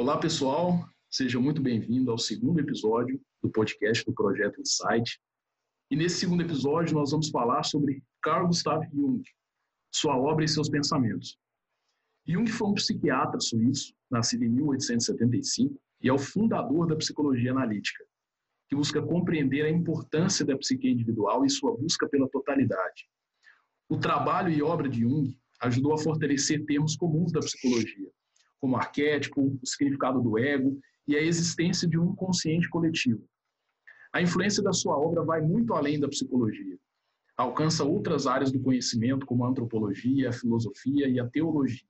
Olá, pessoal. Seja muito bem-vindo ao segundo episódio do podcast do Projeto Insight. E nesse segundo episódio nós vamos falar sobre Carl Gustav Jung, sua obra e seus pensamentos. Jung foi um psiquiatra suíço, nascido em 1875, e é o fundador da psicologia analítica, que busca compreender a importância da psique individual e sua busca pela totalidade. O trabalho e obra de Jung ajudou a fortalecer termos comuns da psicologia, como arquétipo, o significado do ego e a existência de um consciente coletivo. A influência da sua obra vai muito além da psicologia. Alcança outras áreas do conhecimento, como a antropologia, a filosofia e a teologia.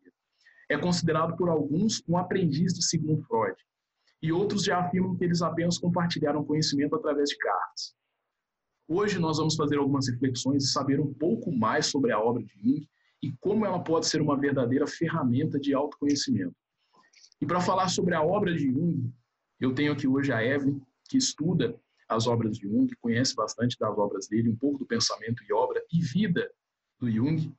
É considerado por alguns um aprendiz de Sigmund Freud, e outros já afirmam que eles apenas compartilharam conhecimento através de cartas. Hoje nós vamos fazer algumas reflexões e saber um pouco mais sobre a obra de Jung e como ela pode ser uma verdadeira ferramenta de autoconhecimento. E para falar sobre a obra de Jung, eu tenho aqui hoje a Evelyn, que estuda as obras de Jung, conhece bastante das obras dele, um pouco do pensamento e obra e vida do Jung.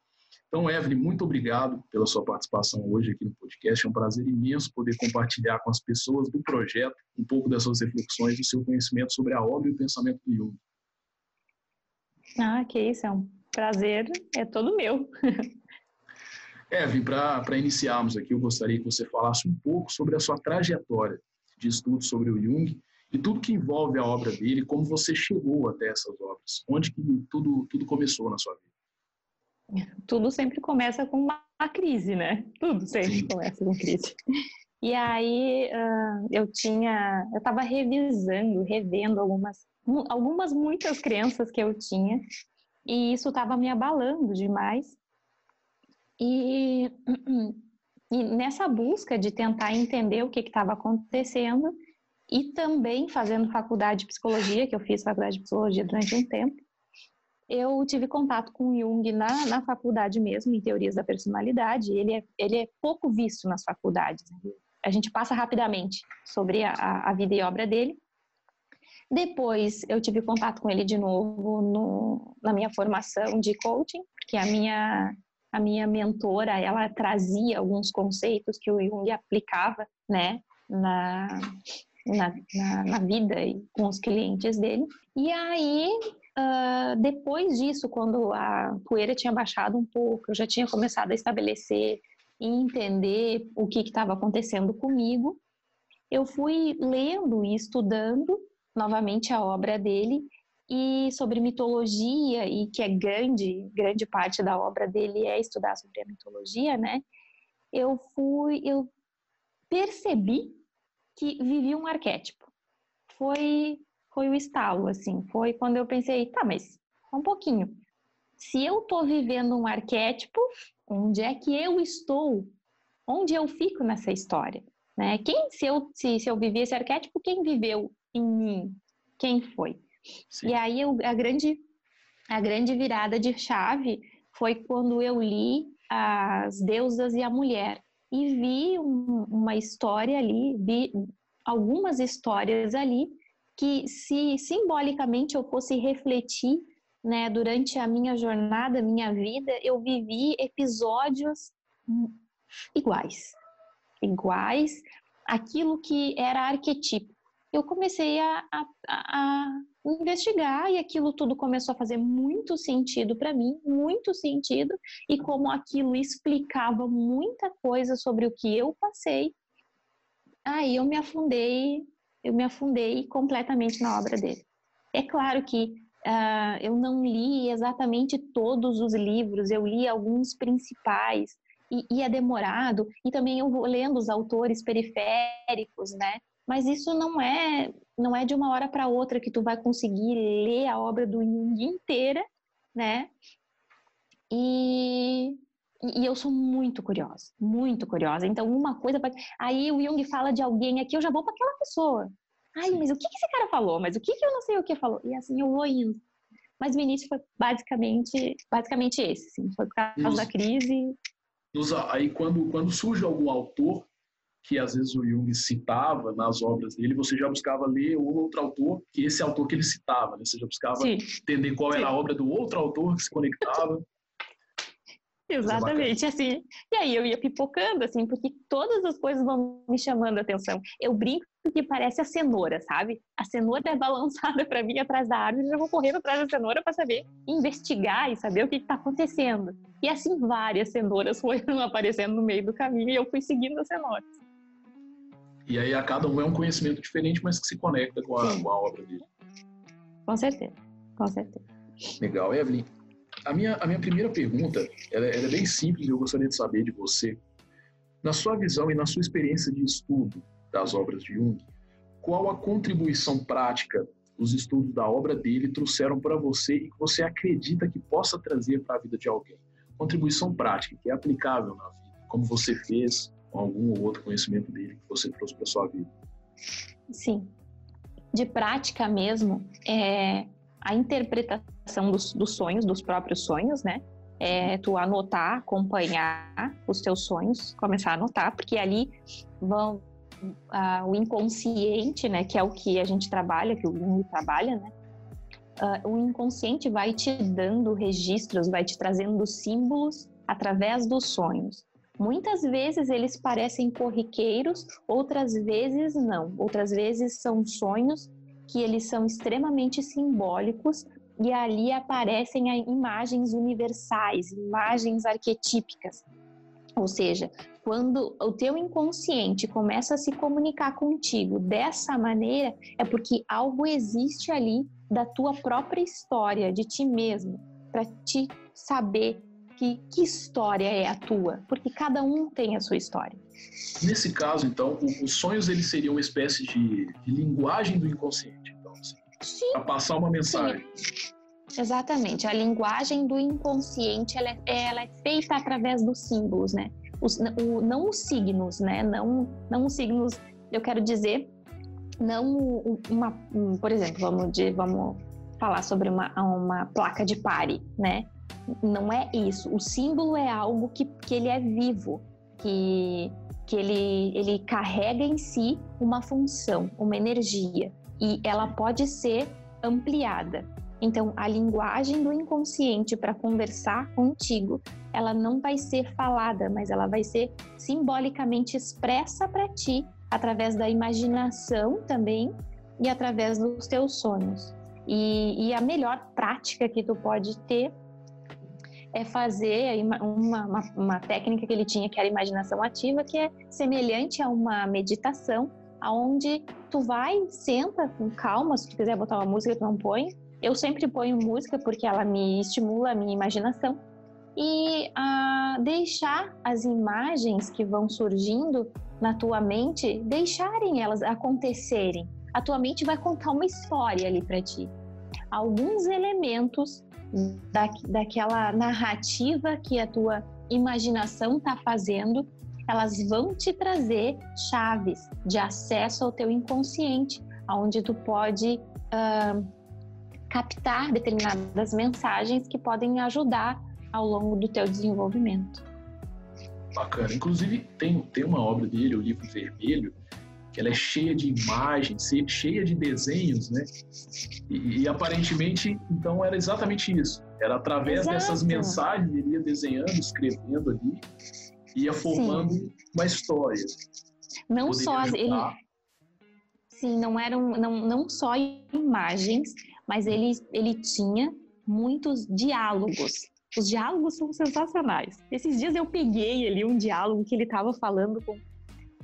Então, Evelyn, muito obrigado pela sua participação hoje aqui no podcast. É um prazer imenso poder compartilhar com as pessoas do projeto um pouco das suas reflexões do seu conhecimento sobre a obra e o pensamento do Jung. Ah, que isso, é um prazer é todo meu. Evelyn, para iniciarmos aqui, eu gostaria que você falasse um pouco sobre a sua trajetória de estudo sobre o Jung e tudo que envolve a obra dele, como você chegou até essas obras, onde que tudo, tudo começou na sua vida. Tudo sempre começa com uma, crise, né? Tudo sempre Sim. começa com crise. E aí uh, eu tinha, eu estava revisando, revendo algumas, algumas muitas crenças que eu tinha e isso estava me abalando demais. E, e, nessa busca de tentar entender o que estava acontecendo e também fazendo faculdade de psicologia, que eu fiz faculdade de psicologia durante um tempo, eu tive contato com Jung na, na faculdade mesmo, em teorias da personalidade. Ele é, ele é pouco visto nas faculdades. Né? A gente passa rapidamente sobre a, a vida e obra dele. Depois eu tive contato com ele de novo no, na minha formação de coaching, porque a minha a minha mentora ela trazia alguns conceitos que o Jung aplicava, né, na, na, na, na vida e com os clientes dele. E aí Uh, depois disso, quando a poeira tinha baixado um pouco, eu já tinha começado a estabelecer e entender o que estava acontecendo comigo, eu fui lendo e estudando novamente a obra dele e sobre mitologia e que é grande grande parte da obra dele é estudar sobre a mitologia, né? Eu fui eu percebi que vivi um arquétipo. Foi foi o estalo assim, foi quando eu pensei, tá, mas um pouquinho. Se eu tô vivendo um arquétipo, onde é que eu estou? Onde eu fico nessa história? Né? Quem, se eu, se, se eu vivi esse arquétipo, quem viveu em mim? Quem foi? Sim. E aí a grande a grande virada de chave foi quando eu li as deusas e a mulher. E vi um, uma história ali, vi algumas histórias ali que se simbolicamente eu fosse refletir, né, durante a minha jornada, minha vida, eu vivi episódios iguais, iguais, aquilo que era arquetipo eu comecei a, a, a investigar e aquilo tudo começou a fazer muito sentido para mim, muito sentido, e como aquilo explicava muita coisa sobre o que eu passei, aí eu me afundei, eu me afundei completamente na obra dele. É claro que uh, eu não li exatamente todos os livros, eu li alguns principais, e, e é demorado, e também eu vou lendo os autores periféricos, né? Mas isso não é não é de uma hora para outra que tu vai conseguir ler a obra do Jung inteira, né? E, e eu sou muito curiosa, muito curiosa. Então, uma coisa. Aí o Jung fala de alguém aqui, eu já vou para aquela pessoa. Ai, mas o que, que esse cara falou? Mas o que, que eu não sei o que falou? E assim eu vou indo. Mas o início foi basicamente, basicamente esse, assim, foi por causa da crise. Aí quando, quando surge algum autor que às vezes o Jung citava nas obras dele, você já buscava ler outro autor que esse autor que ele citava, né? Você já buscava Sim. entender qual Sim. era a obra do outro autor que se conectava. Exatamente, assim. E aí eu ia pipocando, assim, porque todas as coisas vão me chamando a atenção. Eu brinco que parece a cenoura, sabe? A cenoura é balançada para mim atrás da árvore, eu vou correndo atrás da cenoura para saber, investigar e saber o que está acontecendo. E assim várias cenouras foram aparecendo no meio do caminho e eu fui seguindo as cenouras. E aí a cada um é um conhecimento diferente, mas que se conecta com a, com a obra dele. Com certeza, com certeza. Legal, Evelyn. A minha, a minha primeira pergunta ela, ela é bem simples e eu gostaria de saber de você. Na sua visão e na sua experiência de estudo das obras de Jung, qual a contribuição prática os estudos da obra dele trouxeram para você e que você acredita que possa trazer para a vida de alguém? Contribuição prática, que é aplicável na vida, como você fez algum ou outro conhecimento dele que você trouxe para sua vida. Sim. De prática mesmo, é a interpretação dos, dos sonhos, dos próprios sonhos, né? É tu anotar, acompanhar os teus sonhos, começar a anotar, porque ali vão uh, o inconsciente, né, que é o que a gente trabalha, que o Jung trabalha, né? Uh, o inconsciente vai te dando registros, vai te trazendo símbolos através dos sonhos. Muitas vezes eles parecem corriqueiros, outras vezes não. Outras vezes são sonhos que eles são extremamente simbólicos e ali aparecem imagens universais, imagens arquetípicas. Ou seja, quando o teu inconsciente começa a se comunicar contigo dessa maneira, é porque algo existe ali da tua própria história, de ti mesmo, para te saber que, que história é a tua, porque cada um tem a sua história. Nesse caso, então, os sonhos eles seriam uma espécie de, de linguagem do inconsciente, então, assim, para passar uma mensagem. Sim. Exatamente. A linguagem do inconsciente ela é, ela é feita através dos símbolos, né? Os, o, não os signos, né? Não, não os signos. Eu quero dizer, não uma, por exemplo, vamos de, vamos falar sobre uma, uma placa de pare, né? Não é isso. O símbolo é algo que, que ele é vivo, que, que ele, ele carrega em si uma função, uma energia, e ela pode ser ampliada. Então, a linguagem do inconsciente para conversar contigo, ela não vai ser falada, mas ela vai ser simbolicamente expressa para ti através da imaginação também e através dos teus sonhos. E, e, a melhor prática que tu pode ter é fazer uma, uma, uma, técnica que ele tinha, que era a imaginação ativa, que é semelhante a uma meditação, aonde tu vai, senta com calma, se tu quiser botar uma música, tu não põe, eu sempre ponho música porque ela me estimula a minha imaginação e a deixar as imagens que vão surgindo na tua mente, deixarem elas acontecerem. A tua mente vai contar uma história ali para ti. Alguns elementos da, daquela narrativa que a tua imaginação está fazendo, elas vão te trazer chaves de acesso ao teu inconsciente, onde tu pode uh, captar determinadas mensagens que podem ajudar ao longo do teu desenvolvimento. Bacana. Inclusive, tem, tem uma obra dele, o Livro Vermelho, que ela é cheia de imagens, cheia de desenhos, né? E, e aparentemente, então, era exatamente isso. Era através Exato. dessas mensagens, ele ia desenhando, escrevendo ali, ia formando Sim. uma história. Não só ele, Sim, não eram não, não só imagens, mas ele, ele tinha muitos diálogos. Os diálogos são sensacionais. Esses dias eu peguei ali um diálogo que ele estava falando com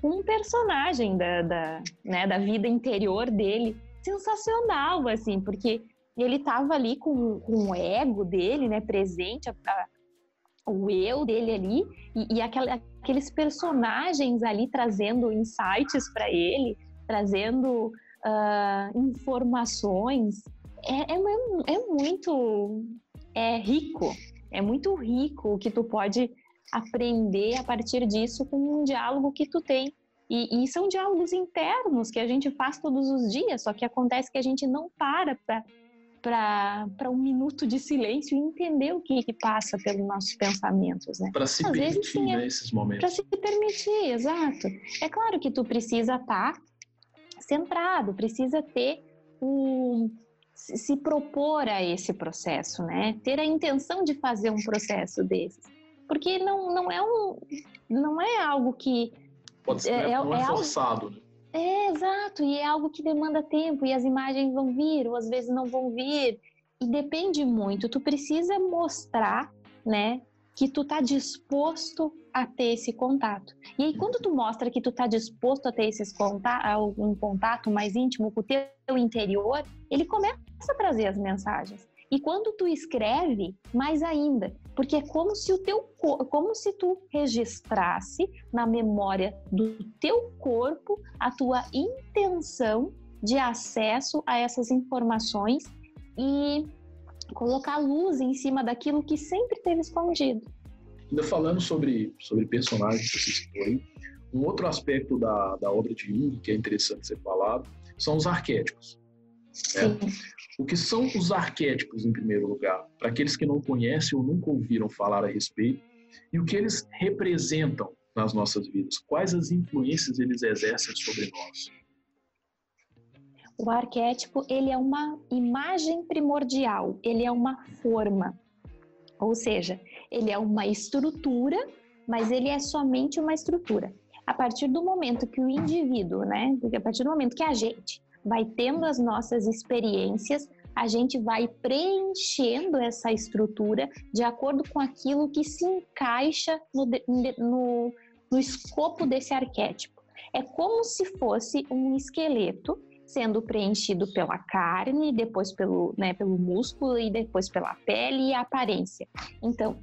um personagem da, da, né, da vida interior dele. Sensacional, assim, porque ele estava ali com, com o ego dele, né, presente, a, a, o eu dele ali, e, e aquela, aqueles personagens ali trazendo insights para ele, trazendo uh, informações é, é, é muito é rico, é muito rico o que tu pode aprender a partir disso com um diálogo que tu tem. E, e são diálogos internos que a gente faz todos os dias, só que acontece que a gente não para para um minuto de silêncio e entender o que, que passa pelos nossos pensamentos, né? Para se Às permitir, vezes, sim, né, esses momentos. Para se permitir, exato. É claro que tu precisa estar tá centrado, precisa ter um, se propor a esse processo, né? Ter a intenção de fazer um processo desses. Porque não, não é um não é algo que Pode ser, é, não é, é forçado, algo... né? É, exato, e é algo que demanda tempo, e as imagens vão vir, ou às vezes não vão vir, e depende muito. Tu precisa mostrar, né, que tu tá disposto a ter esse contato. E aí, quando tu mostra que tu tá disposto a ter esses contato, um contato mais íntimo com o teu interior, ele começa a trazer as mensagens. E quando tu escreve, mais ainda, porque é como se o teu como se tu registrasse na memória do teu corpo a tua intenção de acesso a essas informações e colocar luz em cima daquilo que sempre teve escondido. Ainda falando sobre, sobre personagens que você citou aí, um outro aspecto da, da obra de Jung que é interessante ser falado são os arquétipos. Né? O que são os arquétipos, em primeiro lugar, para aqueles que não conhecem ou nunca ouviram falar a respeito, e o que eles representam nas nossas vidas? Quais as influências eles exercem sobre nós? O arquétipo, ele é uma imagem primordial, ele é uma forma. Ou seja, ele é uma estrutura, mas ele é somente uma estrutura. A partir do momento que o indivíduo, né, a partir do momento que a gente vai tendo as nossas experiências, a gente vai preenchendo essa estrutura de acordo com aquilo que se encaixa no, no, no escopo desse arquétipo. É como se fosse um esqueleto sendo preenchido pela carne, depois pelo, né, pelo músculo e depois pela pele e aparência. Então,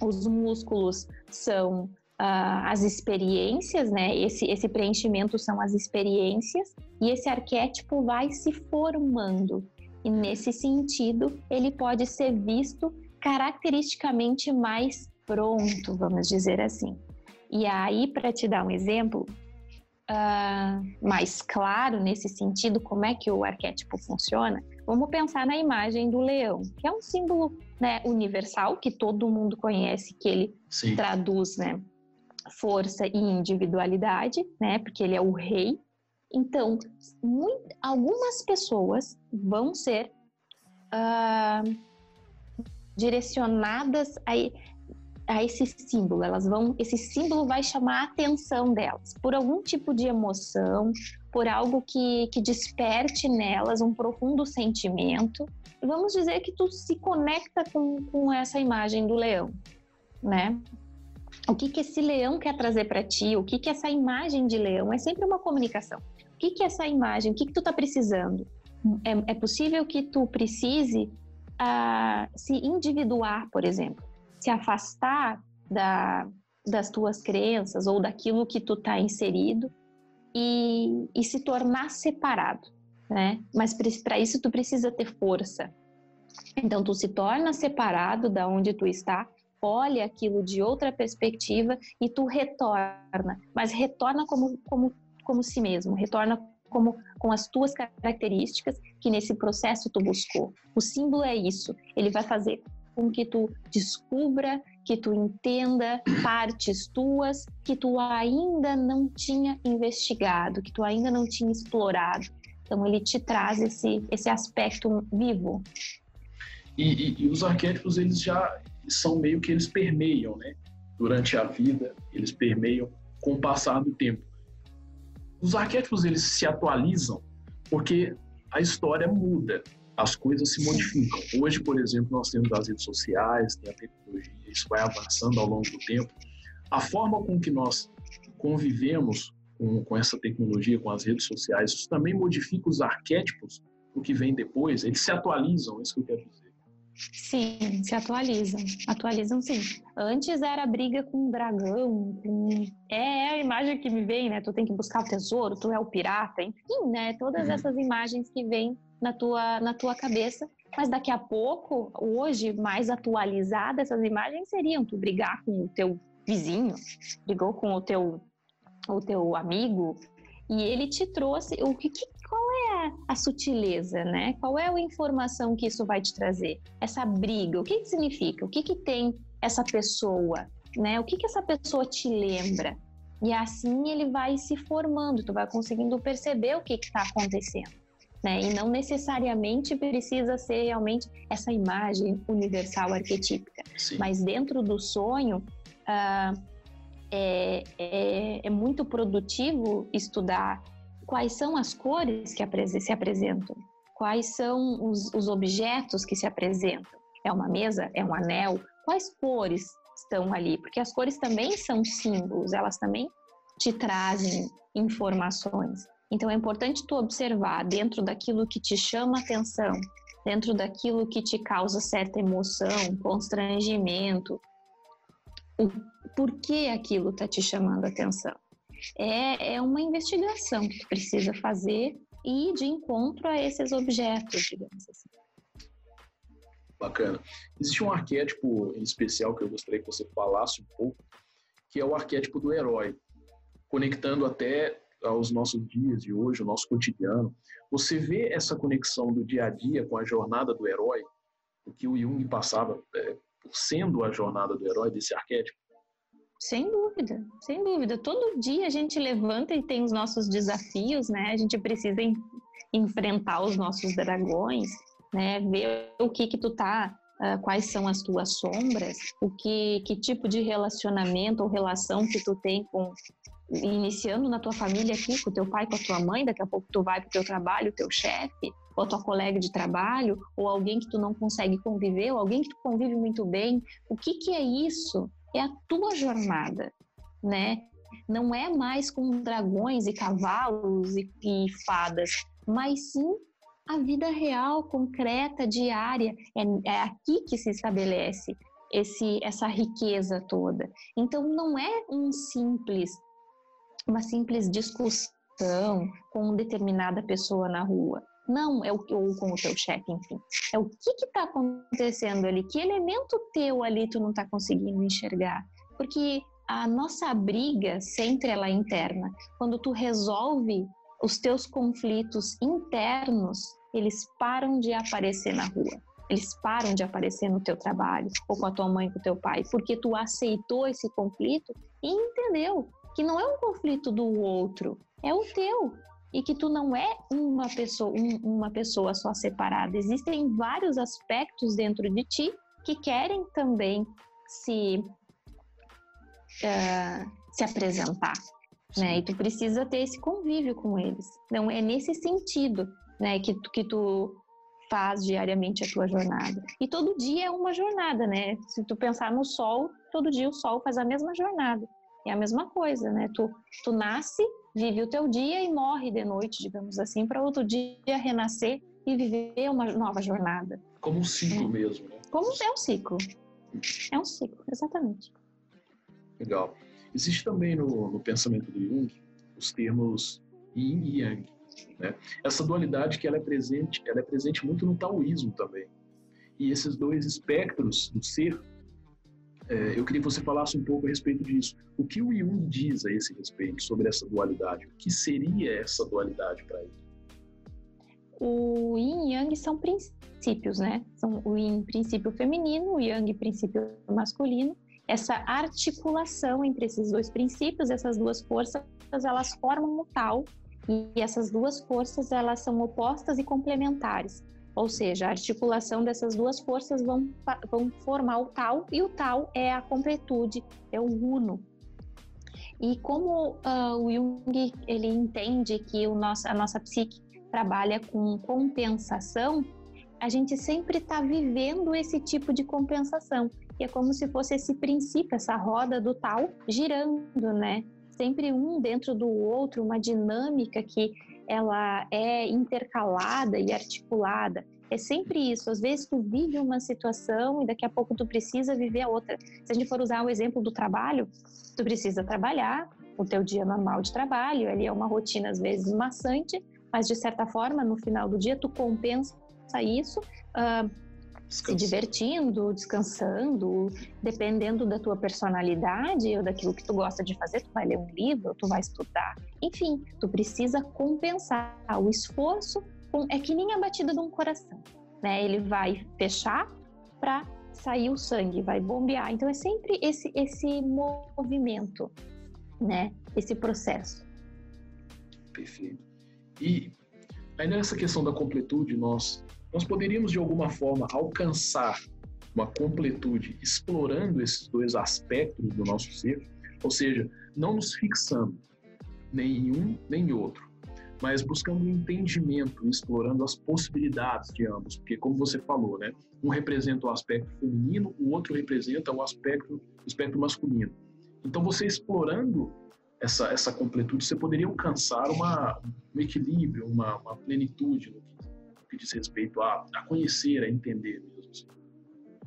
os músculos são uh, as experiências, né? Esse, esse preenchimento são as experiências e esse arquétipo vai se formando. E nesse sentido, ele pode ser visto caracteristicamente mais pronto, vamos dizer assim. E aí, para te dar um exemplo, uh, mais claro nesse sentido, como é que o arquétipo funciona, vamos pensar na imagem do leão, que é um símbolo né, universal que todo mundo conhece, que ele Sim. traduz né, força e individualidade, né, porque ele é o rei. Então, muito, algumas pessoas vão ser uh, direcionadas a a esse símbolo, elas vão, esse símbolo vai chamar a atenção delas por algum tipo de emoção, por algo que, que desperte nelas um profundo sentimento. Vamos dizer que tu se conecta com, com essa imagem do leão, né? O que, que esse leão quer trazer para ti? O que, que essa imagem de leão é sempre uma comunicação. O que, que essa imagem? O que, que tu tá precisando? É, é possível que tu precise uh, se individuar, por exemplo se afastar da, das tuas crenças ou daquilo que tu está inserido e, e se tornar separado, né? Mas para isso tu precisa ter força. Então tu se torna separado da onde tu está, olha aquilo de outra perspectiva e tu retorna, mas retorna como como como si mesmo, retorna como com as tuas características que nesse processo tu buscou. O símbolo é isso, ele vai fazer com que tu descubra, que tu entenda partes tuas que tu ainda não tinha investigado, que tu ainda não tinha explorado. Então ele te traz esse, esse aspecto vivo. E, e, e os arquétipos eles já são meio que eles permeiam, né? Durante a vida, eles permeiam com o passar do tempo. Os arquétipos eles se atualizam porque a história muda as coisas se modificam. Hoje, por exemplo, nós temos as redes sociais, tem a tecnologia, isso vai avançando ao longo do tempo. A forma com que nós convivemos com, com essa tecnologia, com as redes sociais, isso também modifica os arquétipos do que vem depois, eles se atualizam, é isso que eu quero dizer. Sim, se atualizam. Atualizam sim. Antes era briga com dragão, com... É, é, a imagem que me vem, né? Tu tem que buscar o tesouro, tu é o pirata, enfim, né? Todas uhum. essas imagens que vêm na tua, na tua cabeça. Mas daqui a pouco, hoje, mais atualizadas, essas imagens seriam tu brigar com o teu vizinho, brigou com o teu, o teu amigo, e ele te trouxe o que, que é a sutileza, né? Qual é a informação que isso vai te trazer? Essa briga, o que, que significa? O que, que tem essa pessoa, né? O que, que essa pessoa te lembra? E assim ele vai se formando, tu vai conseguindo perceber o que está acontecendo. Né? E não necessariamente precisa ser realmente essa imagem universal arquetípica. Sim. Mas dentro do sonho, uh, é, é, é, muito produtivo estudar quais são as cores que se apresentam, quais são os, os objetos que se apresentam. É uma mesa? É um anel? Quais cores estão ali? Porque as cores também são símbolos, elas também te trazem informações. Então é importante tu observar dentro daquilo que te chama atenção, dentro daquilo que te causa certa emoção, constrangimento, o porquê aquilo está te chamando atenção. É, é uma investigação que precisa fazer e de encontro a esses objetos, digamos assim. Bacana. Existe um arquétipo em especial que eu gostaria que você falasse um pouco, que é o arquétipo do herói, conectando até aos nossos dias de hoje, o nosso cotidiano. Você vê essa conexão do dia a dia com a jornada do herói, o que o Jung passava é, por sendo a jornada do herói desse arquétipo? Sem dúvida, sem dúvida. Todo dia a gente levanta e tem os nossos desafios, né? A gente precisa enfrentar os nossos dragões, né? Ver o que que tu tá, uh, quais são as tuas sombras, o que que tipo de relacionamento ou relação que tu tem com iniciando na tua família aqui, com teu pai, com a tua mãe, daqui a pouco tu vai pro teu trabalho, teu chefe, ou tua colega de trabalho, ou alguém que tu não consegue conviver, ou alguém que tu convive muito bem. O que que é isso? É a tua jornada, né? Não é mais com dragões e cavalos e, e fadas, mas sim a vida real, concreta, diária. É, é aqui que se estabelece esse, essa riqueza toda. Então, não é um simples, uma simples discussão com determinada pessoa na rua. Não, é o, ou com o teu chefe, enfim. É o que está acontecendo ali, que elemento teu ali tu não está conseguindo enxergar. Porque a nossa briga sempre ela é interna. Quando tu resolve os teus conflitos internos, eles param de aparecer na rua. Eles param de aparecer no teu trabalho, ou com a tua mãe, com o teu pai, porque tu aceitou esse conflito e entendeu que não é um conflito do outro, é o teu. E que tu não é uma pessoa, um, uma pessoa só separada. Existem vários aspectos dentro de ti que querem também se, uh, se apresentar. Né? E tu precisa ter esse convívio com eles. Então, é nesse sentido né, que, que tu faz diariamente a tua jornada. E todo dia é uma jornada, né? Se tu pensar no sol, todo dia o sol faz a mesma jornada. É a mesma coisa, né? Tu, tu nasce, vive o teu dia e morre de noite, digamos assim, para outro dia renascer e viver uma nova jornada. Como um ciclo é. mesmo, né? Como é um ciclo. É um ciclo, exatamente. Legal. Existe também no, no pensamento do Jung os termos Yin e Yang. Né? Essa dualidade que ela é presente, ela é presente muito no taoísmo também. E esses dois espectros do ser, é, eu queria que você falasse um pouco a respeito disso. O que o Jung diz a esse respeito sobre essa dualidade? O que seria essa dualidade para ele? O Yin e Yang são princípios, né? São o Yin princípio feminino, o Yang princípio masculino. Essa articulação entre esses dois princípios, essas duas forças, elas formam o tal e essas duas forças elas são opostas e complementares. Ou seja, a articulação dessas duas forças vão, vão formar o tal, e o tal é a completude, é o uno. E como uh, o Jung ele entende que o nosso, a nossa psique trabalha com compensação, a gente sempre está vivendo esse tipo de compensação. É como se fosse esse princípio, essa roda do tal girando, né? sempre um dentro do outro, uma dinâmica que ela é intercalada e articulada. É sempre isso. Às vezes tu vive uma situação e daqui a pouco tu precisa viver a outra. Se a gente for usar o exemplo do trabalho, tu precisa trabalhar o teu dia normal de trabalho, ali é uma rotina às vezes maçante, mas de certa forma no final do dia tu compensa isso uh, se divertindo, descansando, dependendo da tua personalidade ou daquilo que tu gosta de fazer, tu vai ler um livro, tu vai estudar. Enfim, tu precisa compensar o esforço com, é que nem a batida de um coração, né? Ele vai fechar para sair o sangue, vai bombear. Então é sempre esse esse movimento, né? Esse processo. Perfeito. E ainda nessa questão da completude, nós nós poderíamos de alguma forma alcançar uma completude, explorando esses dois aspectos do nosso ser, ou seja, não nos fixando nem em um nem em outro, mas buscando um entendimento, explorando as possibilidades de ambos, porque como você falou, né, um representa o aspecto feminino, o outro representa o aspecto, o espectro masculino. Então você explorando essa, essa completude, você poderia alcançar uma, um equilíbrio, uma, uma plenitude no que, que, diz respeito a, a conhecer, a entender mesmo. Assim.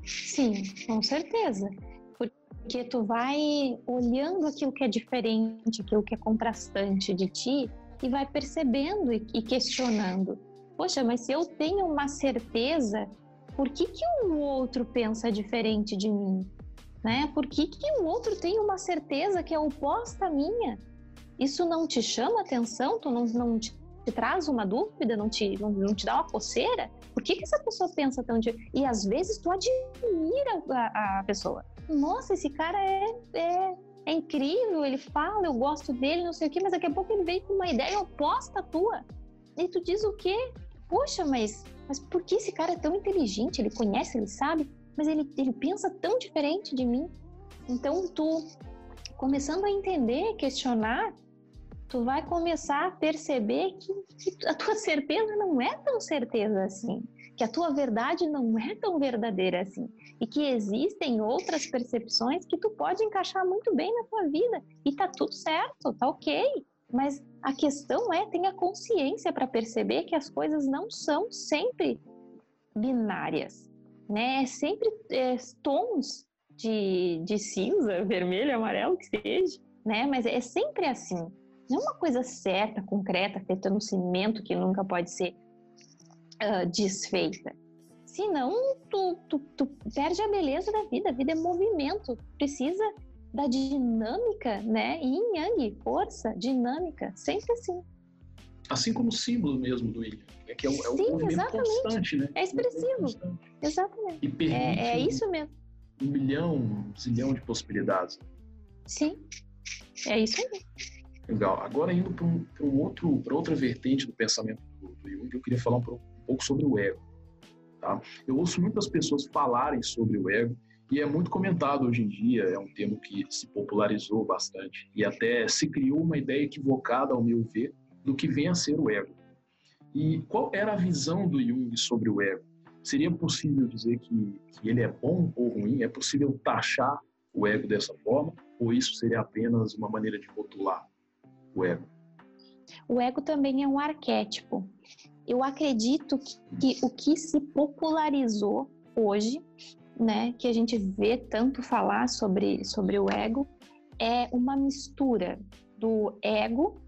Sim, com certeza. Porque tu vai olhando aquilo que é diferente, aquilo que é contrastante de ti e vai percebendo e questionando. Poxa, mas se eu tenho uma certeza, por que, que o outro pensa diferente de mim? Né? Por que, que o outro tem uma certeza que é oposta à minha? Isso não te chama atenção? Tu não, não te, te traz uma dúvida? Não te, não, não, te dá uma coceira? Por que, que essa pessoa pensa tão... De... E às vezes tu admira a, a pessoa. Nossa, esse cara é, é, é, incrível, ele fala, eu gosto dele, não sei o quê, mas daqui a pouco ele vem com uma ideia oposta à tua. E tu diz o quê? Poxa, mas, mas por que esse cara é tão inteligente? Ele conhece, ele sabe? mas ele, ele pensa tão diferente de mim. Então, tu começando a entender, questionar, tu vai começar a perceber que, que, a tua certeza não é tão certeza assim, que a tua verdade não é tão verdadeira assim, e que existem outras percepções que tu pode encaixar muito bem na tua vida e tá tudo certo, tá ok. Mas a questão é tenha consciência para perceber que as coisas não são sempre binárias né? Sempre é, tons de, de cinza, vermelho, amarelo, que seja, né? Mas é sempre assim. Não é uma coisa certa, concreta, feita no cimento que nunca pode ser uh, desfeita. Senão, tu, tu, tu perde a beleza da vida. A vida é movimento. Precisa da dinâmica, né? Yin Yang, força, dinâmica, sempre assim. Assim como o símbolo mesmo do Yin é que é, é um Sim, movimento exatamente. constante, né? É expressivo. Exatamente. E permite é, é isso mesmo. Um milhão, um zilhão de possibilidades. Sim, é isso aí. Legal. Agora indo para um, um, outro, para outra vertente do pensamento do, do Jung, eu queria falar um, um pouco sobre o ego. Tá? Eu ouço muitas pessoas falarem sobre o ego e é muito comentado hoje em dia, é um termo que se popularizou bastante e até se criou uma ideia equivocada, ao meu ver, do que vem a ser o ego. E qual era a visão do Jung sobre o ego? Seria possível dizer que, que ele é bom ou ruim? É possível taxar o ego dessa forma? Ou isso seria apenas uma maneira de rotular o ego? O ego também é um arquétipo. Eu acredito que, que o que se popularizou hoje, né, que a gente vê tanto falar sobre, sobre o ego, é uma mistura do ego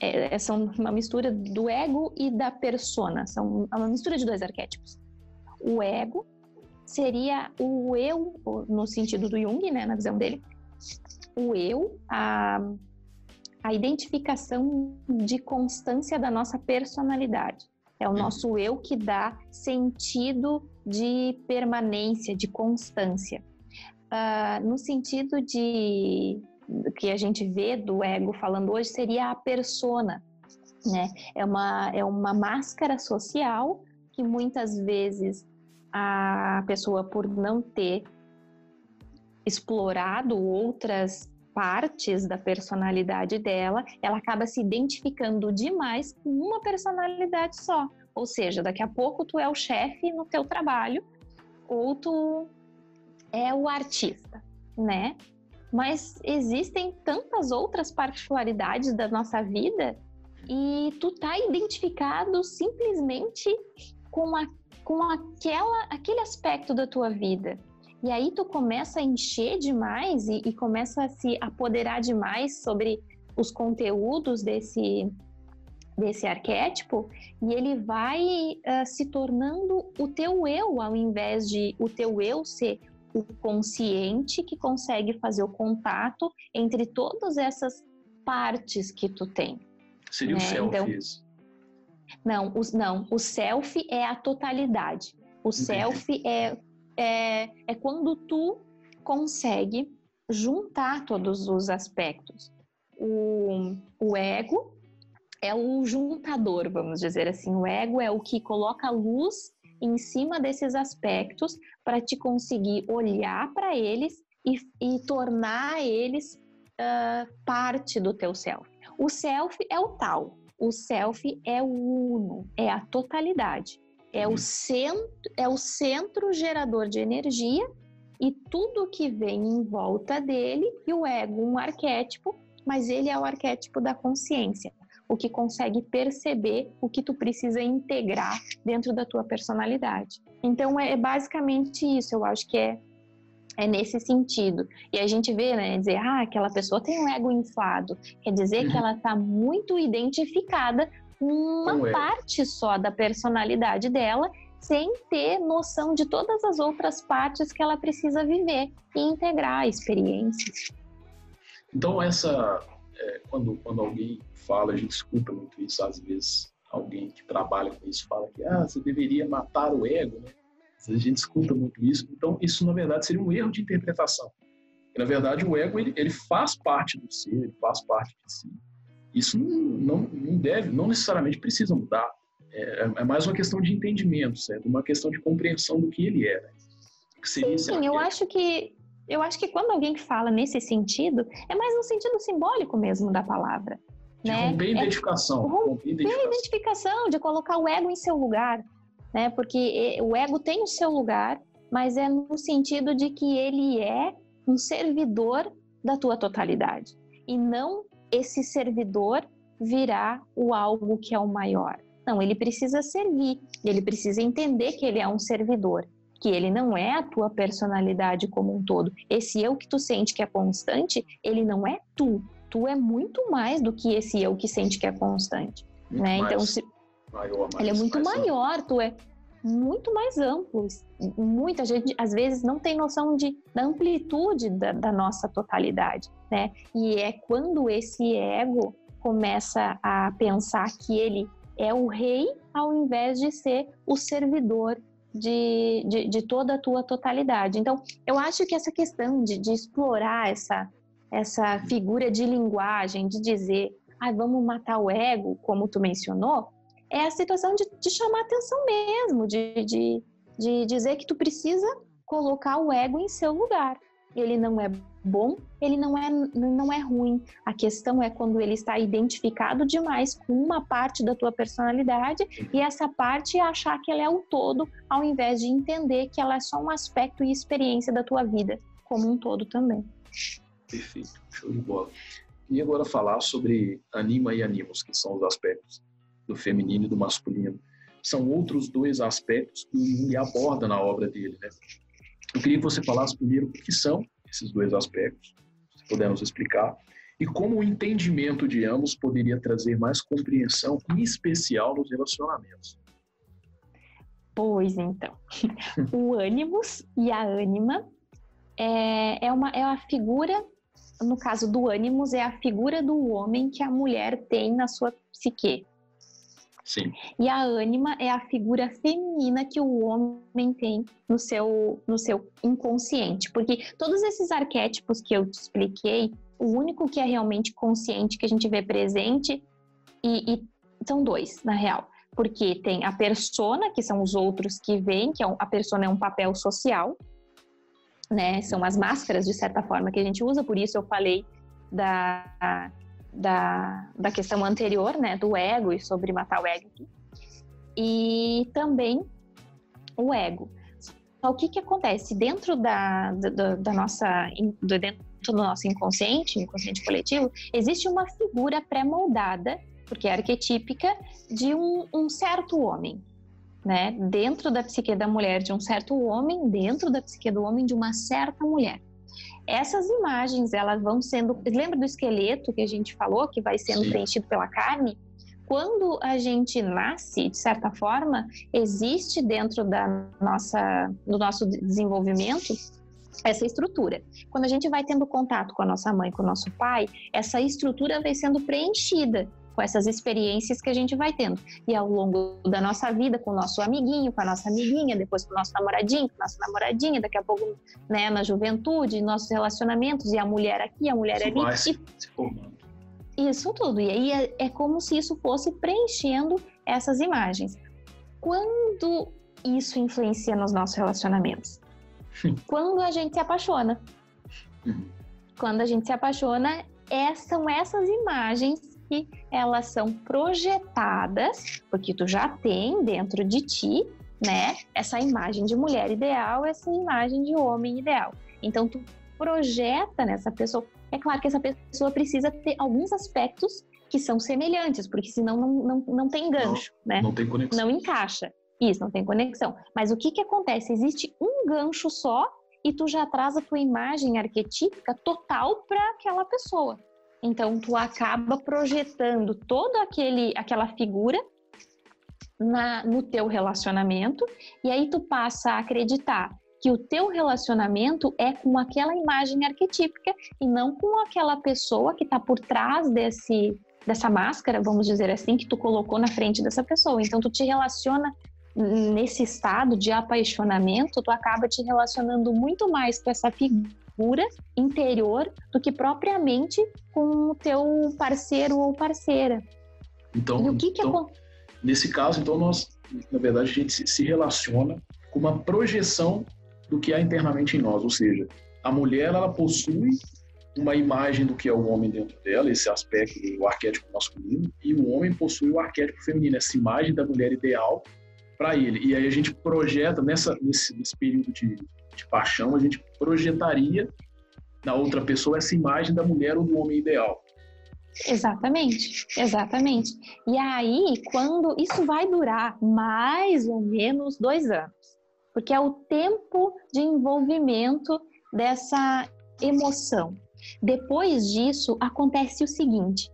é, é, são uma mistura do ego e da persona, são uma mistura de dois arquétipos. O ego seria o eu, no sentido do Jung, né, na visão dele, o eu, a, a identificação de constância da nossa personalidade. É o uhum. nosso eu que dá sentido de permanência, de constância. Uh, no sentido de que a gente vê do ego falando hoje seria a persona, né? É uma, é uma máscara social que muitas vezes a pessoa, por não ter explorado outras partes da personalidade dela, ela acaba se identificando demais com uma personalidade só. Ou seja, daqui a pouco tu é o chefe no teu trabalho ou tu é o artista, né? mas existem tantas outras particularidades da nossa vida e tu tá identificado simplesmente com, a, com aquela, aquele aspecto da tua vida. E aí tu começa a encher demais e, e começa a se apoderar demais sobre os conteúdos desse, desse arquétipo e ele vai uh, se tornando o teu eu, ao invés de o teu eu ser o consciente que consegue fazer o contato entre todas essas partes que tu tem. Seria né? o self então, Não, o, não, o self é a totalidade. O Entendi. self é, é, é quando tu consegue juntar todos os aspectos. O, o ego é o juntador, vamos dizer assim. O ego é o que coloca luz em cima desses aspectos para te conseguir olhar para eles e, e, tornar eles uh, parte do teu self. O self é o tal, o self é o uno, é a totalidade, é o centro, é o centro gerador de energia e tudo que vem em volta dele, e o ego, um arquétipo, mas ele é o arquétipo da consciência, o que consegue perceber o que tu precisa integrar dentro da tua personalidade. Então é basicamente isso, eu acho que é é nesse sentido. E a gente vê, né, dizer, ah, aquela pessoa tem um ego inflado, quer dizer que ela está muito identificada uma parte só da personalidade dela sem ter noção de todas as outras partes que ela precisa viver e integrar experiências. Então, essa, é, quando, quando alguém fala, a gente escuta muito isso, às vezes alguém que trabalha com isso fala que ah, você deveria matar o ego, né? A gente escuta muito isso. Então, isso, na verdade, seria um erro de interpretação. E, na verdade, o ego, ele, ele faz parte do ser, ele faz parte de si. Isso não, não, deve, não necessariamente precisa mudar. É, é, mais uma questão de entendimento, certo? Uma questão de compreensão do que ele é. Né? Que sim, sim eu acho que eu acho que quando alguém fala nesse sentido, é mais no sentido simbólico mesmo da palavra. De né? romper a identificação. É, romper a identificação. identificação, de colocar o ego em seu lugar. Né? Porque o ego tem o seu lugar, mas é no sentido de que ele é um servidor da tua totalidade. E não esse servidor virá o algo que é o maior. Não, ele precisa servir, ele precisa entender que ele é um servidor, que ele não é a tua personalidade como um todo. Esse eu que tu sente que é constante, ele não é tu. Tu é muito mais do que esse eu que sente que é constante. né? então, se... maior, ele é muito maior, tu é muito mais amplo. Muita gente, às vezes, não tem noção de, da amplitude da, da nossa totalidade, né? E é quando esse ego começa a pensar que ele é o rei ao invés de ser o servidor de, de, de, toda a tua totalidade. Então, eu acho que essa questão de, de explorar essa, essa figura de linguagem, de dizer, ah, vamos matar o ego, como tu mencionou, é a situação de, de chamar atenção mesmo, de, de, de dizer que tu precisa colocar o ego em seu lugar. Ele não é bom, ele não é, não é ruim. A questão é quando ele está identificado demais com uma parte da tua personalidade e essa parte achar que ela é o todo, ao invés de entender que ela é só um aspecto e experiência da tua vida como um todo também. Perfeito, show de bola. E agora falar sobre anima e animos, que são os aspectos do feminino e do masculino. São outros dois aspectos que o aborda na obra dele. Né? Eu queria que você falasse primeiro o que são esses dois aspectos, se puder nos explicar, e como o entendimento de ambos poderia trazer mais compreensão, em especial nos relacionamentos. Pois então, o ânimos e a ânima é, é, uma, é a figura, no caso do ânimos, é a figura do homem que a mulher tem na sua psique. Sim. E a ânima é a figura feminina que o homem tem no seu, no seu inconsciente. Porque todos esses arquétipos que eu te expliquei, o único que é realmente consciente que a gente vê presente, e, e são dois, na real. Porque tem a persona, que são os outros que vêm, que é um, a persona é um papel social, né? São as máscaras, de certa forma, que a gente usa, por isso eu falei da da, da questão anterior, né, do ego e sobre matar o ego. E também o ego. Então, o que que acontece dentro da, da, da nossa, do, dentro do nosso inconsciente, inconsciente coletivo, existe uma figura pré-moldada, porque é arquetípica, de um, um certo homem, né? Dentro da psique da mulher de um certo homem, dentro da psique do homem de uma certa mulher essas imagens elas vão sendo. Lembra do esqueleto que a gente falou, que vai sendo Sim. preenchido pela carne? Quando a gente nasce, de certa forma, existe dentro da nossa, do nosso desenvolvimento essa estrutura. Quando a gente vai tendo contato com a nossa mãe, com o nosso pai, essa estrutura vai sendo preenchida com essas experiências que a gente vai tendo. E ao longo da nossa vida, com o nosso amiguinho, com a nossa amiguinha, depois com o nosso namoradinho, com a nossa namoradinha, daqui a pouco né, na juventude, nossos relacionamentos, e a mulher aqui, a mulher isso ali. Vai se, formando. Isso tudo. E aí é, é como se isso fosse preenchendo essas imagens. Quando isso influencia nos nossos relacionamentos? Quando a gente se apaixona. Uhum. Quando a gente se apaixona, é, são essas imagens que elas são projetadas, porque tu já tem dentro de ti, né, essa imagem de mulher ideal, essa imagem de homem ideal. Então tu projeta nessa pessoa. É claro que essa pessoa precisa ter alguns aspectos que são semelhantes, porque senão não, não, não tem gancho, não, né? Não tem conexão. Não encaixa. Isso, não tem conexão. Mas o que que acontece? Existe um gancho só e tu já traz a tua imagem arquetípica total para aquela pessoa. Então tu acaba projetando toda aquele aquela figura na, no teu relacionamento e aí tu passa a acreditar que o teu relacionamento é com aquela imagem arquetípica e não com aquela pessoa que está por trás desse dessa máscara, vamos dizer assim, que tu colocou na frente dessa pessoa. Então tu te relaciona nesse estado de apaixonamento, tu acaba te relacionando muito mais com essa figura interior do que propriamente com o teu parceiro ou parceira. Então, e o que então, que é... nesse caso, então nós, na verdade, a gente se relaciona com uma projeção do que há internamente em nós, ou seja, a mulher ela possui uma imagem do que é o homem dentro dela, esse aspecto do arquétipo masculino, e o homem possui o arquétipo feminino, essa imagem da mulher ideal para ele. E aí a gente projeta, nessa, nesse, nesse período de, de paixão, a gente projetaria na outra pessoa essa imagem da mulher ou do homem ideal. Exatamente, exatamente. E aí, quando isso vai durar mais ou menos dois anos, porque é o tempo de envolvimento dessa emoção. Depois disso, acontece o seguinte.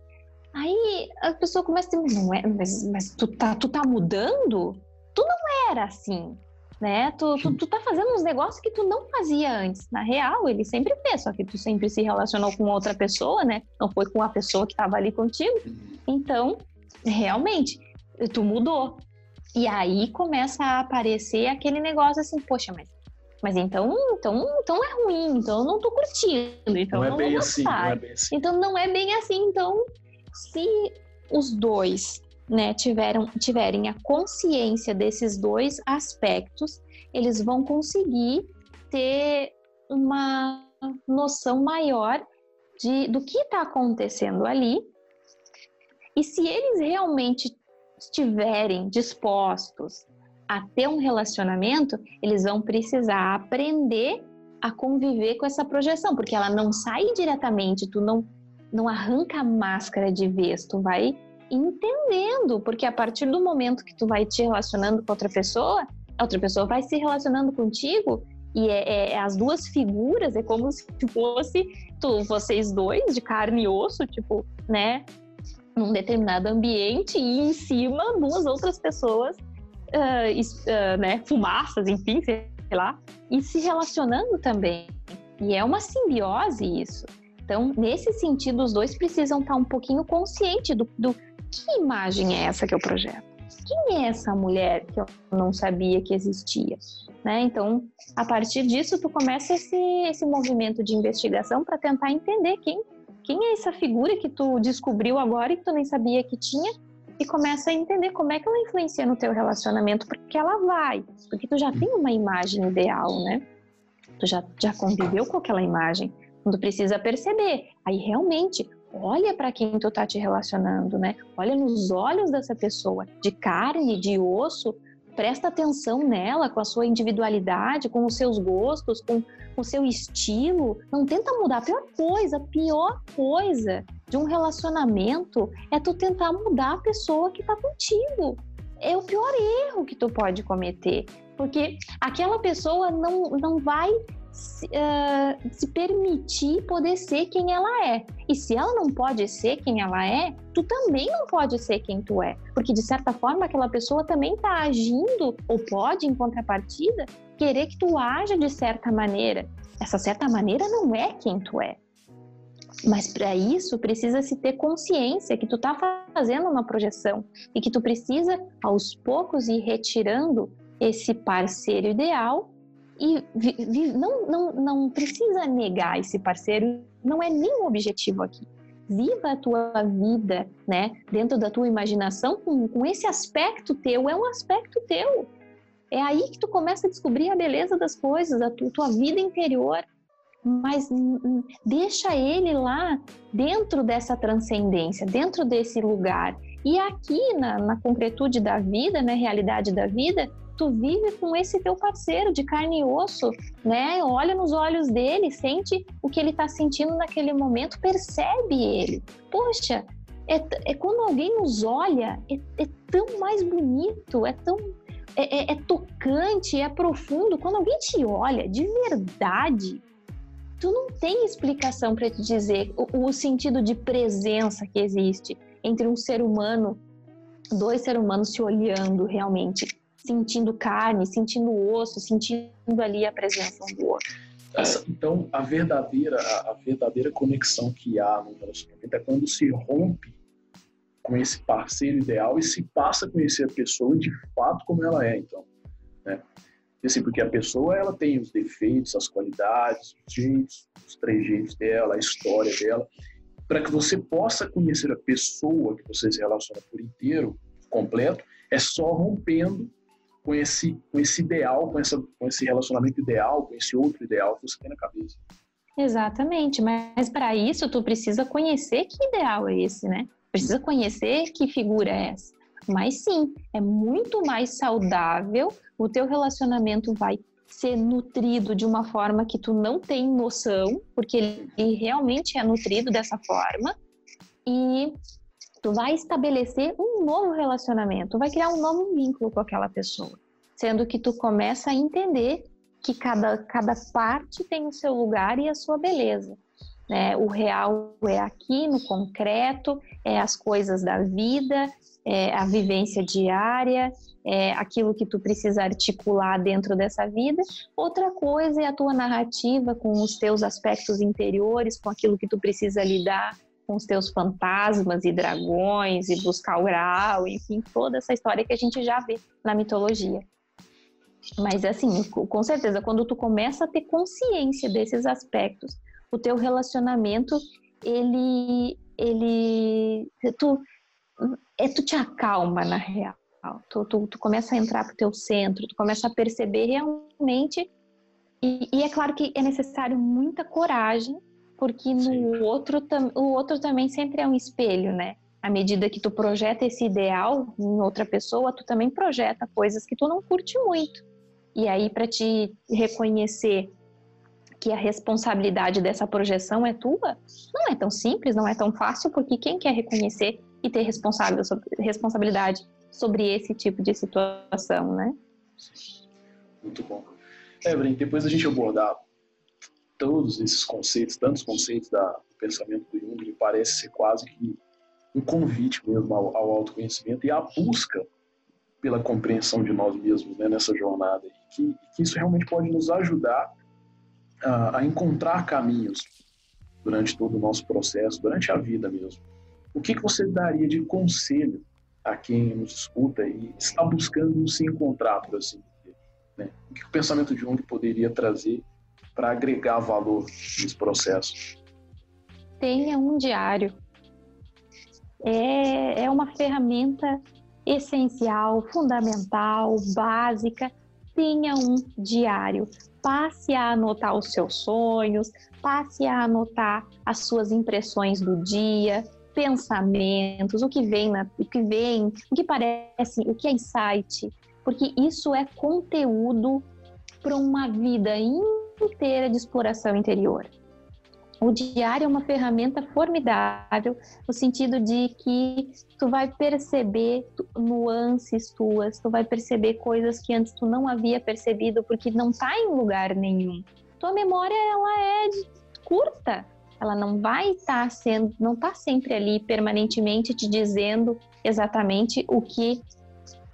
Aí a pessoa começa a dizer, não é, mas, mas tu, tá, tu tá mudando? Tu não era assim, né? Tu, tu, tu tá fazendo uns negócios que tu não fazia antes. Na real, ele sempre fez, só que tu sempre se relacionou com outra pessoa, né? Não foi com a pessoa que estava ali contigo. Então, realmente, tu mudou. E aí começa a aparecer aquele negócio assim, poxa, mas mas então, então, então é ruim, então eu não tô curtindo, então não é não bem vou assim, não é bem assim. Então não é bem assim, então se os dois, né, tiveram, tiverem a consciência desses dois aspectos, eles vão conseguir ter uma noção maior de, do que está acontecendo ali. E se eles realmente estiverem dispostos a ter um relacionamento, eles vão precisar aprender a conviver com essa projeção, porque ela não sai diretamente, tu não, não arranca a máscara de vez, tu vai entendendo, porque a partir do momento que tu vai te relacionando com outra pessoa, a outra pessoa vai se relacionando contigo e é, é, é as duas figuras, é como se fosse tu, vocês dois de carne e osso, tipo, né, num determinado ambiente e em cima duas outras pessoas uh, uh, né, fumaças, enfim, sei lá, e se relacionando também. E é uma simbiose isso. Então, nesse sentido, os dois precisam estar um pouquinho conscientes do, do que imagem é essa que eu projeto. Quem é essa mulher que eu não sabia que existia? Né? Então, a partir disso, tu começa esse, esse movimento de investigação para tentar entender quem, quem é essa figura que tu descobriu agora e que tu nem sabia que tinha e começa a entender como é que ela influencia no teu relacionamento, porque ela vai, porque tu já tem uma imagem ideal, né? Tu já, já conviveu com aquela imagem, tu precisa perceber. Aí realmente, olha para quem tu tá te relacionando, né? Olha nos olhos dessa pessoa, de carne, de osso, presta atenção nela, com a sua individualidade, com os seus gostos, com o seu estilo. Não tenta mudar. A pior coisa, a pior coisa de um relacionamento é tu tentar mudar a pessoa que tá contigo. É o pior erro que tu pode cometer. Porque aquela pessoa não, não vai se, uh, se, permitir poder ser quem ela é. E se ela não pode ser quem ela é, tu também não pode ser quem tu é. Porque, de certa forma, aquela pessoa também está agindo, ou pode, em contrapartida, querer que tu haja de certa maneira. Essa certa maneira não é quem tu é. Mas para isso precisa se ter consciência que tu tá fazendo uma projeção e que tu precisa aos poucos ir retirando esse parceiro ideal e não, não, não precisa negar esse parceiro, não é o objetivo aqui. Viva a tua vida, né, dentro da tua imaginação com, com esse aspecto teu, é um aspecto teu. É aí que tu começa a descobrir a beleza das coisas, a tu, tua vida interior. Mas hum, hum, deixa ele lá dentro dessa transcendência, dentro desse lugar. E aqui, na, na concretude da vida, na realidade da vida, tu vive com esse teu parceiro de carne e osso, né? Olha nos olhos dele, sente o que ele está sentindo naquele momento, percebe ele. Poxa, é, é quando alguém nos olha, é, é tão mais bonito, é tão é, é, é, tocante, é profundo. Quando alguém te olha de verdade, tu não tem explicação para te dizer o, o, sentido de presença que existe entre um ser humano, dois seres humanos se olhando realmente sentindo carne, sentindo osso, sentindo ali a presença do outro. Essa, então, a verdadeira, a, verdadeira conexão que há no relacionamento é quando se rompe com esse parceiro ideal e se passa a conhecer a pessoa de fato como ela é, então, né? Assim, porque a pessoa ela tem os defeitos, as qualidades, os jeitos, os trejeitos dela, a história dela, para que você possa conhecer a pessoa que você se relaciona por inteiro, completo, é só rompendo com esse, com esse ideal, com, essa, com esse relacionamento ideal, com esse outro ideal que você tem na cabeça. Exatamente, mas para isso tu precisa conhecer que ideal é esse, né? Precisa conhecer que figura é essa. Mas sim, é muito mais saudável, o teu relacionamento vai ser nutrido de uma forma que tu não tem noção, porque ele realmente é nutrido dessa forma, e tu vai estabelecer um novo relacionamento, vai criar um novo vínculo com aquela pessoa, sendo que tu começa a entender que cada, cada parte tem o seu lugar e a sua beleza. Né? O real é aqui, no concreto, é as coisas da vida, é a vivência diária, é aquilo que tu precisa articular dentro dessa vida. Outra coisa é a tua narrativa com os teus aspectos interiores, com aquilo que tu precisa lidar com os teus fantasmas e dragões e buscar o grau, enfim, toda essa história que a gente já vê na mitologia. Mas assim, com certeza, quando tu começa a ter consciência desses aspectos, o teu relacionamento, ele, ele, tu, é, tu te acalma na real. Tu, tu, tu começa a entrar pro teu centro, tu começa a perceber realmente, e, e é claro que é necessário muita coragem porque no outro, o outro também sempre é um espelho, né? À medida que tu projeta esse ideal em outra pessoa, tu também projeta coisas que tu não curte muito. E aí, para te reconhecer que a responsabilidade dessa projeção é tua, não é tão simples, não é tão fácil, porque quem quer reconhecer e ter responsabilidade sobre esse tipo de situação, né? Muito bom. Evelyn, depois a gente abordar todos esses conceitos, tantos conceitos da, do pensamento do Jung, me parece ser quase que um convite mesmo ao, ao autoconhecimento e à busca pela compreensão de nós mesmos né, nessa jornada. E que, que, isso realmente pode nos ajudar a, a, encontrar caminhos durante todo o nosso processo, durante a vida mesmo. O que, que você daria de conselho a quem nos escuta e está buscando se encontrar, por assim dizer? Né? O que o pensamento de Jung poderia trazer para agregar valor nesse processo? Tenha um diário. É, é uma ferramenta essencial, fundamental, básica. Tenha um diário. Passe a anotar os seus sonhos, passe a anotar as suas impressões do dia, pensamentos, o que vem, na, o que vem, o que parece, o que é insight, porque isso é conteúdo para uma vida inteira de exploração interior. O diário é uma ferramenta formidável no sentido de que tu vai perceber nuances tuas, tu vai perceber coisas que antes tu não havia percebido porque não está em lugar nenhum. Tua memória ela é curta, ela não vai estar tá sendo, não está sempre ali permanentemente te dizendo exatamente o que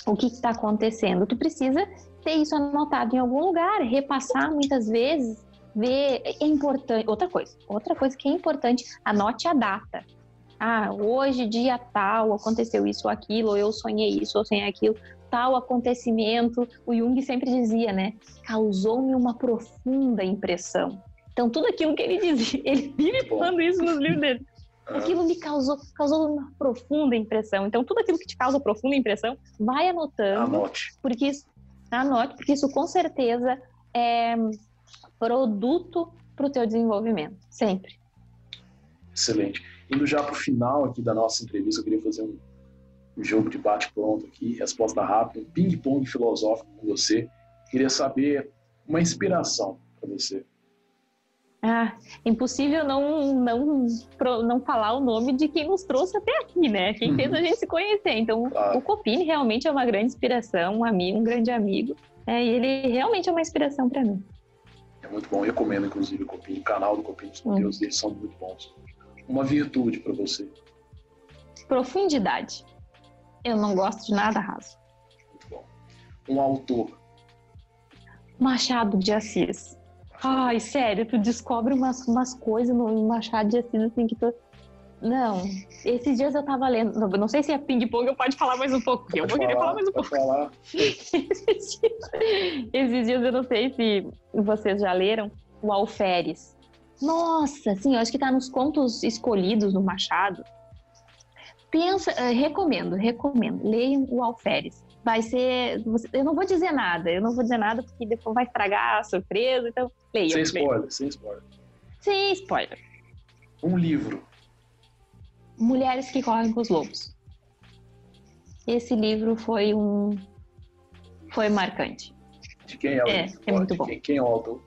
o que está acontecendo. Tu precisa ter isso anotado em algum lugar, repassar muitas vezes, ver. É importante. Outra coisa, outra coisa que é importante, anote a data. Ah, hoje, dia tal, aconteceu isso ou aquilo, ou eu sonhei isso ou sonhei aquilo, tal acontecimento. O Jung sempre dizia, né? Causou-me uma profunda impressão. Então, tudo aquilo que ele dizia, ele vive falando isso nos livros dele. Aquilo me causou, causou uma profunda impressão. Então, tudo aquilo que te causa profunda impressão, vai anotando. Anote. Porque isso, Anote, porque isso com certeza é produto para o teu desenvolvimento, sempre. Excelente. Indo já para o final aqui da nossa entrevista, eu queria fazer um, um jogo de bate-pronto aqui, resposta rápida, um ping-pong filosófico com você. Queria saber uma inspiração para você. Ah, impossível não, não, não falar o nome de quem nos trouxe até aqui, né? Quem fez a gente se conhecer. Então, claro. o Copini realmente é uma grande inspiração, um amigo, um grande amigo. É, e ele realmente é uma inspiração para mim. É muito bom, eu recomendo, inclusive, o Copini. O canal do Copini, os conteúdos hum. dele são muito bons. Uma virtude para você? Profundidade. Eu não gosto de nada raso. Muito bom. Um autor? Machado de Assis. Ai, sério, tu descobre umas, umas coisas no Machado de Assis assim que tu. Não, esses dias eu tava lendo, não sei se é ping-pong ou pode falar mais um pouco, eu vou querer falar mais um pouco. Falar. esses, dias, esses dias eu não sei se vocês já leram o Alferes. Nossa, sim, eu acho que tá nos contos escolhidos do Machado. Pensa, uh, recomendo, recomendo, leiam o Alferes vai ser. Eu não vou dizer nada, eu não vou dizer nada porque depois vai estragar a surpresa, então leia. Sem spoiler, sem spoiler. Sem spoiler. Um livro. Mulheres que correm com os lobos. Esse livro foi um. Foi marcante. De quem é o É, livro? é muito bom. Quem, quem é o autor?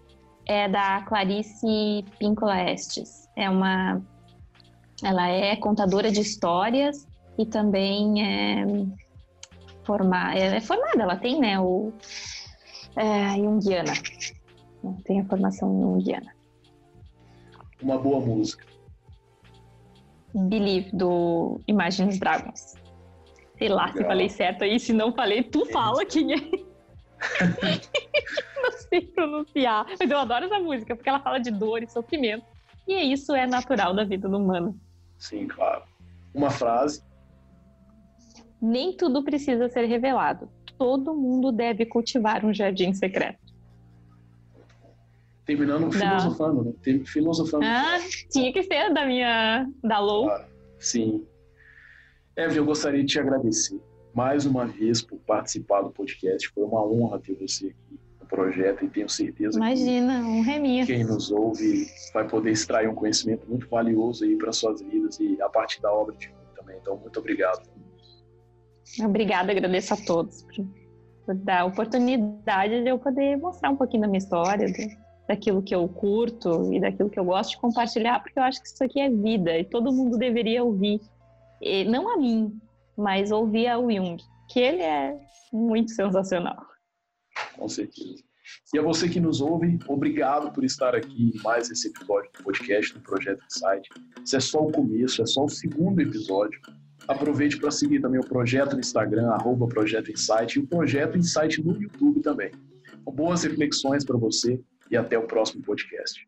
É da Clarice Píncola Estes. É uma. Ela é contadora de histórias e também é formar, ela é formada, ela tem, né, o é, Jungiana. Tem a formação Jungiana. Uma boa música. Believe, do Imagine Dragons. Sei lá Legal. se falei certo aí, se não falei, tu é fala quem é. não sei pronunciar, mas eu adoro essa música, porque ela fala de dor e sofrimento. E isso é natural da vida do humano. Sim, claro. Uma frase nem tudo precisa ser revelado. Todo mundo deve cultivar um jardim secreto. Terminando filosofando, né? Filosofando. Ah, tinha que ser da minha. da Lou. Claro, sim. Evelyn, eu gostaria de te agradecer mais uma vez por participar do podcast. Foi uma honra ter você aqui no projeto e tenho certeza Imagina, que um reminho. quem nos ouve vai poder extrair um conhecimento muito valioso aí para suas vidas e a partir da obra de mim também. Então, muito obrigado. Obrigada, agradeço a todos por, por dar a oportunidade de eu poder mostrar um pouquinho da minha história, daquilo que eu curto e daquilo que eu gosto de compartilhar, porque eu acho que isso aqui é vida e todo mundo deveria ouvir. E, não a mim, mas ouvir ao Jung, que ele é muito sensacional. Com certeza. E a você que nos ouve, obrigado por estar aqui em mais esse episódio do podcast do Projeto Insight. Isso é só o começo, é só o segundo episódio. Aproveite para seguir também o projeto no Instagram, arroba Projeto Insight, e o Projeto Insight no YouTube também. Boas reflexões para você e até o próximo podcast.